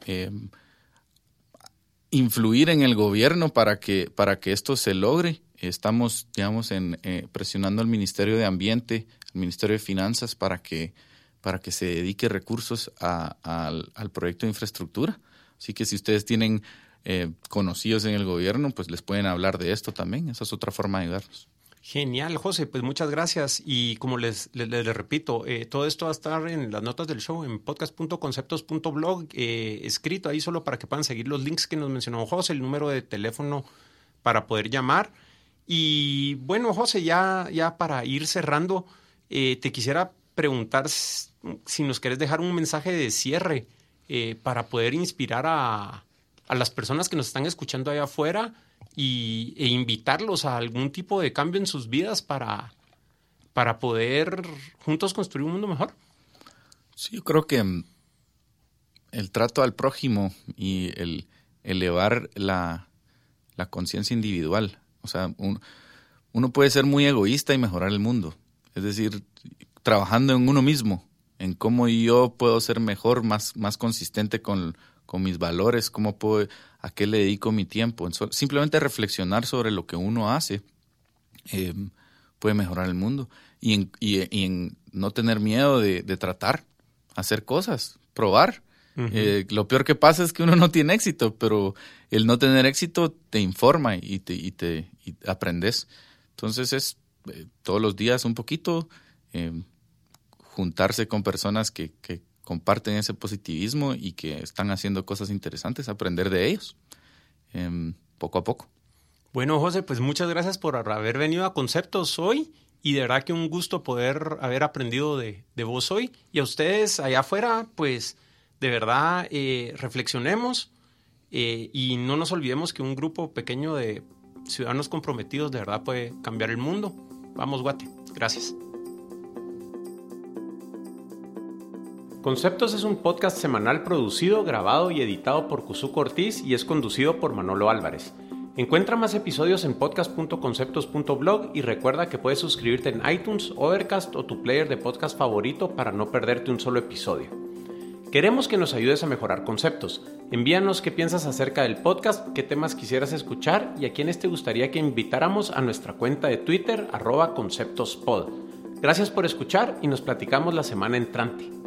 influir en el gobierno para que, para que esto se logre. Estamos, digamos, en, eh, presionando al Ministerio de Ambiente, al Ministerio de Finanzas para que, para que se dedique recursos al, proyecto de infraestructura. Así que si ustedes tienen eh, conocidos en el gobierno, pues les pueden hablar de esto también. Esa es otra forma de ayudarnos. Genial, José, pues muchas gracias. Y como les, les, repito, eh, todo esto va a estar en las notas del show en podcast.conceptos.blog, eh, escrito ahí solo para que puedan seguir los links que nos mencionó José, el número de teléfono para poder llamar. Y bueno, José, ya, ya para ir cerrando, eh, te quisiera preguntar si nos quieres dejar un mensaje de cierre para poder inspirar a, a las personas que nos están escuchando allá afuera y, e invitarlos a algún tipo de cambio en sus vidas para, para poder juntos construir un mundo mejor. Sí, yo creo que mm, el trato al prójimo y el elevar la, la conciencia individual. O sea, uno puede ser muy egoísta y mejorar el mundo. Es decir, trabajando en uno mismo, en cómo yo puedo ser mejor, más, más consistente con, con mis valores, cómo puedo, a qué le dedico mi tiempo. Simplemente reflexionar sobre lo que uno hace em, puede mejorar el mundo. Y en, y, en no tener miedo de, tratar, hacer cosas, probar. Eh, lo peor que pasa es que uno no tiene éxito, pero el no tener éxito te informa y te, y te aprendes. Entonces es eh, todos los días un poquito, eh, juntarse con personas que, que, comparten ese positivismo y que están haciendo cosas interesantes, aprender de ellos em, poco a poco. Bueno, José, pues muchas gracias por haber venido a Conceptos hoy y de verdad que un gusto poder haber aprendido de, de vos hoy. Y a ustedes allá afuera, pues de verdad eh, reflexionemos eh, y no nos olvidemos que un grupo pequeño de ciudadanos comprometidos de verdad puede cambiar el mundo. Vamos, Guate. Gracias. Conceptos es un podcast semanal producido, grabado y editado por Cuzuco Ortiz y es conducido por Manolo Álvarez. Encuentra más episodios en podcast.conceptos.blog y recuerda que puedes suscribirte en iTunes, Overcast o tu player de podcast favorito para no perderte un solo episodio. Queremos que nos ayudes a mejorar conceptos. Envíanos qué piensas acerca del podcast, qué temas quisieras escuchar y a quiénes te gustaría que invitáramos a nuestra cuenta de Twitter arroba conceptospod. Gracias por escuchar y nos platicamos la semana entrante.